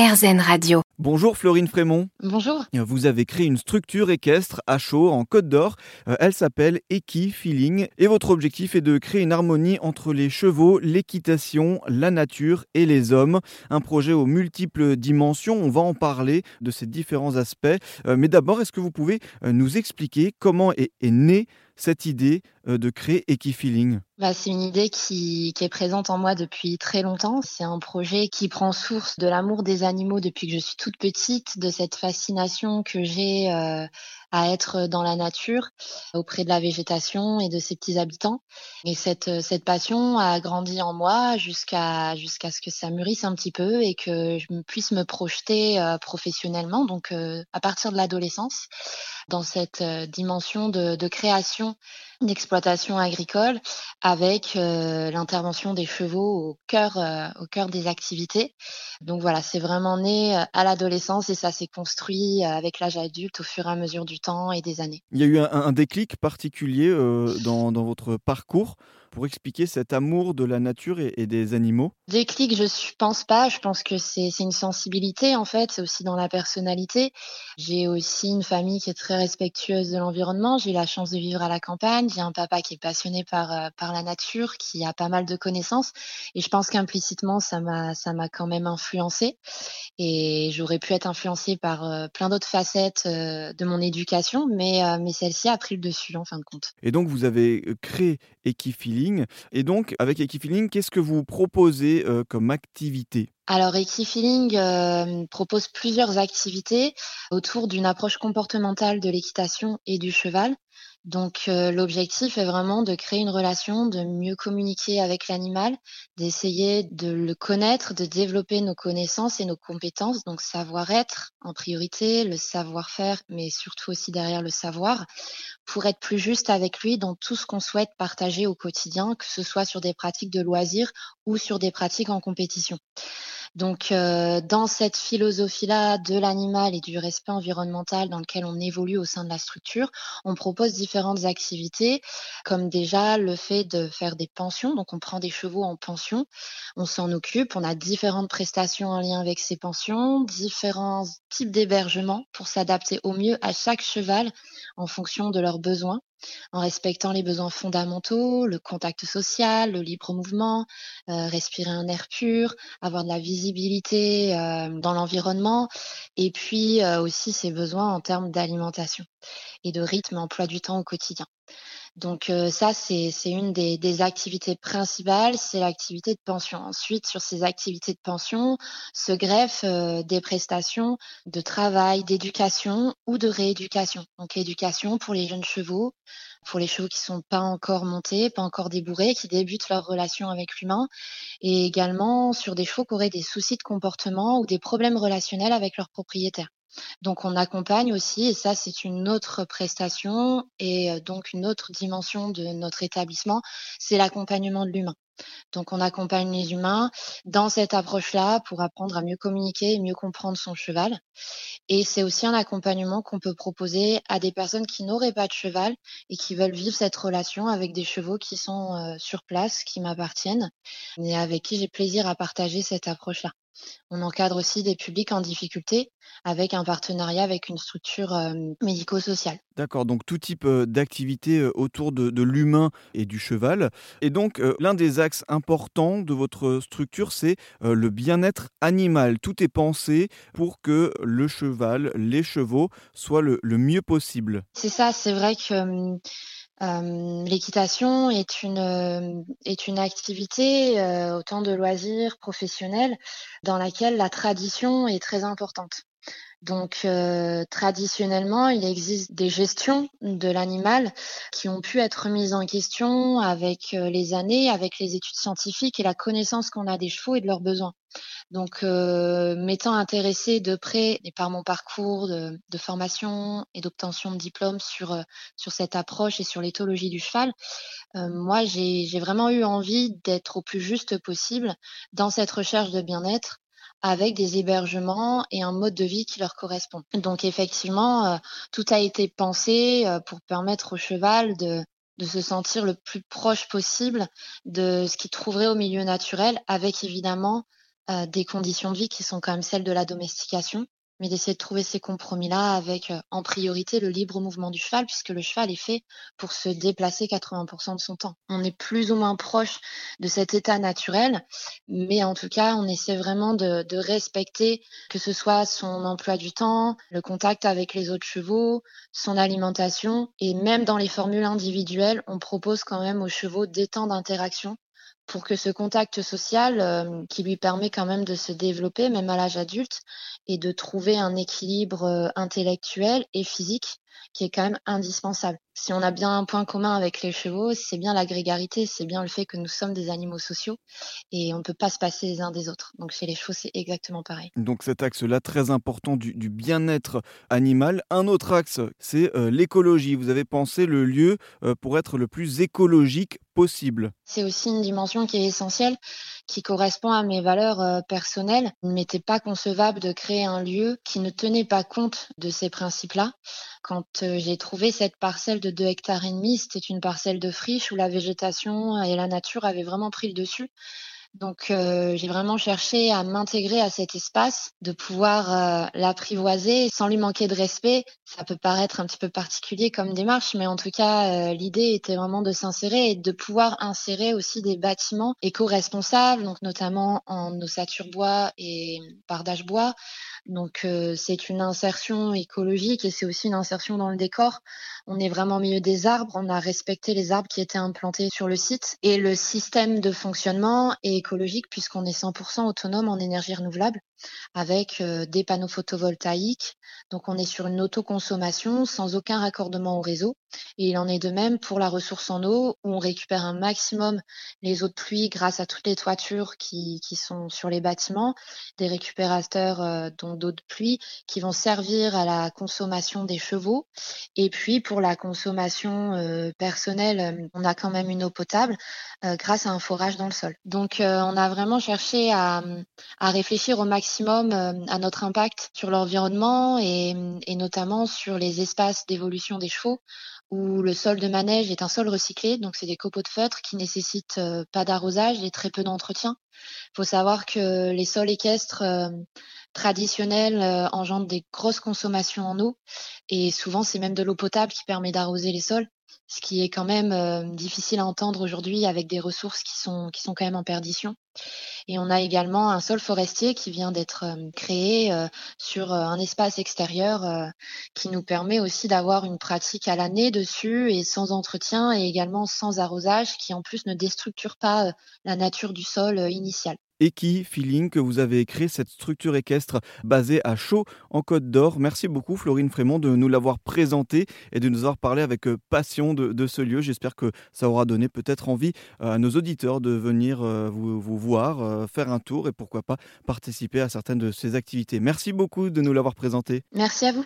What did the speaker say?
RZN Radio. Bonjour Florine Frémont. Bonjour. Vous avez créé une structure équestre à chaud en Côte d'Or. Euh, Elle s'appelle Equi Feeling et votre objectif est de créer une harmonie entre les chevaux, l'équitation, la nature et les hommes. Un projet aux multiples dimensions. On va en parler de ces différents aspects. Euh, Mais d'abord, est-ce que vous pouvez euh, nous expliquer comment est, est née cette idée de créer Equifeeling Bah, c'est une idée qui, qui est présente en moi depuis très longtemps. C'est un projet qui prend source de l'amour des animaux depuis que je suis toute petite, de cette fascination que j'ai euh, à être dans la nature, auprès de la végétation et de ses petits habitants. Et cette, cette passion a grandi en moi jusqu'à jusqu'à ce que ça mûrisse un petit peu et que je puisse me projeter euh, professionnellement, donc euh, à partir de l'adolescence, dans cette euh, dimension de, création d'exploitation agricole avec euh, l'intervention des chevaux au cœur, euh, au cœur des activités. Donc voilà, c'est vraiment né euh, à l'adolescence et ça s'est construit euh, avec l'âge adulte au fur et à mesure du Il y a eu un, déclic particulier euh, dans votre parcours pour expliquer cet amour de la nature et, et des animaux Déclic, je ne pense pas. Je pense que c'est une sensibilité en fait. C'est aussi dans la personnalité. J'ai aussi une famille qui est très respectueuse de l'environnement. J'ai eu la chance de vivre à la campagne. J'ai un papa qui est passionné par euh, par la nature, qui a pas mal de connaissances. Et je pense qu'implicitement, ça m'a quand même influencé. Et j'aurais pu être influencée par euh, plein d'autres facettes euh, de mon éducation, mais mais celle-ci a pris le dessus en fin de compte. Et donc, vous avez créé Et donc, avec Equifeeling, qu'est-ce que vous proposez euh, comme activité? Alors, Equifeeling euh, propose plusieurs activités autour d'une approche comportementale de l'équitation et du cheval. Donc, euh, l'objectif est vraiment de créer une relation, de mieux communiquer avec l'animal, d'essayer de le connaître, de développer nos connaissances et nos compétences, donc savoir-être en priorité, le savoir-faire, mais surtout aussi derrière le savoir, pour être plus juste avec lui dans tout ce qu'on souhaite partager au quotidien, que ce soit sur des pratiques de loisirs ou sur des pratiques en compétition. Donc, euh, dans cette philosophie-là de l'animal et du respect environnemental dans lequel on évolue au sein de la structure, on propose différentes activités, comme déjà le fait de faire des pensions. Donc, on prend des chevaux en pension, on s'en occupe, on a différentes prestations en lien avec ces pensions, différents types d'hébergement pour s'adapter au mieux à chaque cheval en fonction de leurs besoins en respectant les besoins fondamentaux, le contact social, le libre mouvement, euh, respirer un air pur, avoir de la visibilité euh, dans l'environnement, et puis euh, aussi ses besoins en termes d'alimentation et de rythme emploi du temps au quotidien. Donc euh, ça, c'est une des, activités principales, c'est l'activité de pension. Ensuite, sur ces activités de pension, se greffent euh, des prestations de travail, d'éducation ou de rééducation. Donc éducation pour les jeunes chevaux, pour les chevaux qui sont pas encore montés, pas encore débourrés, qui débutent leur relation avec l'humain, et également sur des chevaux qui auraient des soucis de comportement ou des problèmes relationnels avec leurs propriétaires. Donc on accompagne aussi, et ça c'est une autre prestation et euh, donc une autre dimension de notre établissement, c'est l'accompagnement de l'humain. Donc on accompagne les humains dans cette approche-là pour apprendre à mieux communiquer et mieux comprendre son cheval. Et c'est aussi un accompagnement qu'on peut proposer à des personnes qui n'auraient pas de cheval et qui veulent vivre cette relation avec des chevaux qui sont euh, sur place, qui m'appartiennent et avec qui j'ai plaisir à partager cette approche-là. On encadre aussi des publics en difficulté avec un partenariat avec une structure euh, médico-sociale. D'accord, donc tout type euh, d'activité euh, autour de, de l'humain et du cheval. Et donc, l'un des axes importants de votre structure, c'est le bien-être animal. Tout est pensé pour que le cheval, les chevaux, soient le, le mieux possible. C'est ça, c'est vrai que hum, euh, l'équitation est une, euh, activité, euh, autant de loisirs professionnels, dans laquelle la tradition est très importante. Donc, euh, traditionnellement, il existe des gestions de l'animal qui ont pu être mises en question avec euh, les années, avec les études scientifiques et la connaissance qu'on a des chevaux et de leurs besoins. Donc, euh, m'étant intéressée de près et par mon parcours de, formation et d'obtention de diplôme sur, cette approche et sur l'éthologie du cheval, moi, j'ai vraiment eu envie d'être au plus juste possible dans cette recherche de bien-être avec des hébergements et un mode de vie qui leur correspond. Donc effectivement, euh, tout a été pensé euh, pour permettre au cheval de, de se sentir le plus proche possible de ce qu'il trouverait au milieu naturel, avec évidemment des conditions de vie qui sont quand même celles de la domestication mais d'essayer de trouver ces compromis-là avec euh, en priorité le libre mouvement du cheval, puisque le cheval est fait pour se déplacer 80% de son temps. On est plus ou moins proche de cet état naturel, mais en tout cas, on essaie vraiment de, de respecter que ce soit son emploi du temps, le contact avec les autres chevaux, son alimentation, et même dans les formules individuelles, on propose quand même aux chevaux des temps d'interaction pour que ce contact social euh, qui lui permet quand même de se développer, même à l'âge adulte, et de trouver un équilibre euh, intellectuel et physique qui est quand même indispensable. Si on a bien un point commun avec les chevaux, c'est bien la grégarité, c'est bien le fait que nous sommes des animaux sociaux et on ne peut pas se passer les uns des autres. Donc chez les chevaux, c'est exactement pareil. Donc cet axe-là, très important du, bien-être animal. Un autre axe, c'est euh, l'écologie. Vous avez pensé le lieu euh, pour être le plus écologique possible. C'est aussi une dimension qui est essentielle, qui correspond à mes valeurs euh, personnelles. Il ne m'était pas concevable de créer un lieu qui ne tenait pas compte de ces principes-là. Quand j'ai trouvé cette parcelle de 2 hectares et demi. C'était une parcelle de friche où la végétation et la nature avaient vraiment pris le dessus. Donc euh, j'ai vraiment cherché à m'intégrer à cet espace, de pouvoir euh, l'apprivoiser sans lui manquer de respect. Ça peut paraître un petit peu particulier comme démarche, mais en tout cas euh, l'idée était vraiment de s'insérer et de pouvoir insérer aussi des bâtiments éco-responsables, donc notamment en ossature bois et pardage bois. Donc c'est une insertion écologique et c'est aussi une insertion dans le décor. On est vraiment au milieu des arbres, on a respecté les arbres qui étaient implantés sur le site et le système de fonctionnement est écologique puisqu'on est 100% autonome en énergie renouvelable avec euh, des panneaux photovoltaïques. Donc on est sur une autoconsommation sans aucun raccordement au réseau. Et il en est de même pour la ressource en eau où on récupère un maximum les eaux de pluie grâce à toutes les toitures qui, sont sur les bâtiments, des récupérateurs euh, d'eau de pluie qui vont servir à la consommation des chevaux. Et puis pour la consommation euh, personnelle, on a quand même une eau potable grâce à un forage dans le sol. Donc on a vraiment cherché à, réfléchir au maximum euh, à notre impact sur l'environnement et, notamment sur les espaces d'évolution des chevaux où le sol de manège est un sol recyclé, donc c'est des copeaux de feutre qui nécessitent euh, pas d'arrosage et très peu d'entretien. Il faut savoir que les sols équestres euh, traditionnels engendrent des grosses consommations en eau et souvent c'est même de l'eau potable qui permet d'arroser les sols ce qui est quand même euh, difficile à entendre aujourd'hui avec des ressources qui sont, quand même en perdition. Et on a également un sol forestier qui vient d'être euh, créé euh, sur un espace extérieur qui nous permet aussi d'avoir une pratique à l'année dessus et sans entretien et également sans arrosage qui en plus ne déstructure pas la nature du sol initial. Eki Feeling que vous avez créé cette structure équestre basée à Chaux en Côte d'Or. Merci beaucoup Florine Frémont de nous l'avoir présenté et de nous avoir parlé avec euh, passion de, ce lieu. J'espère que ça aura donné peut-être envie euh, à nos auditeurs de venir euh, vous, vous voir, faire un tour et pourquoi pas participer à certaines de ces activités. Merci beaucoup de nous l'avoir présenté. Merci à vous.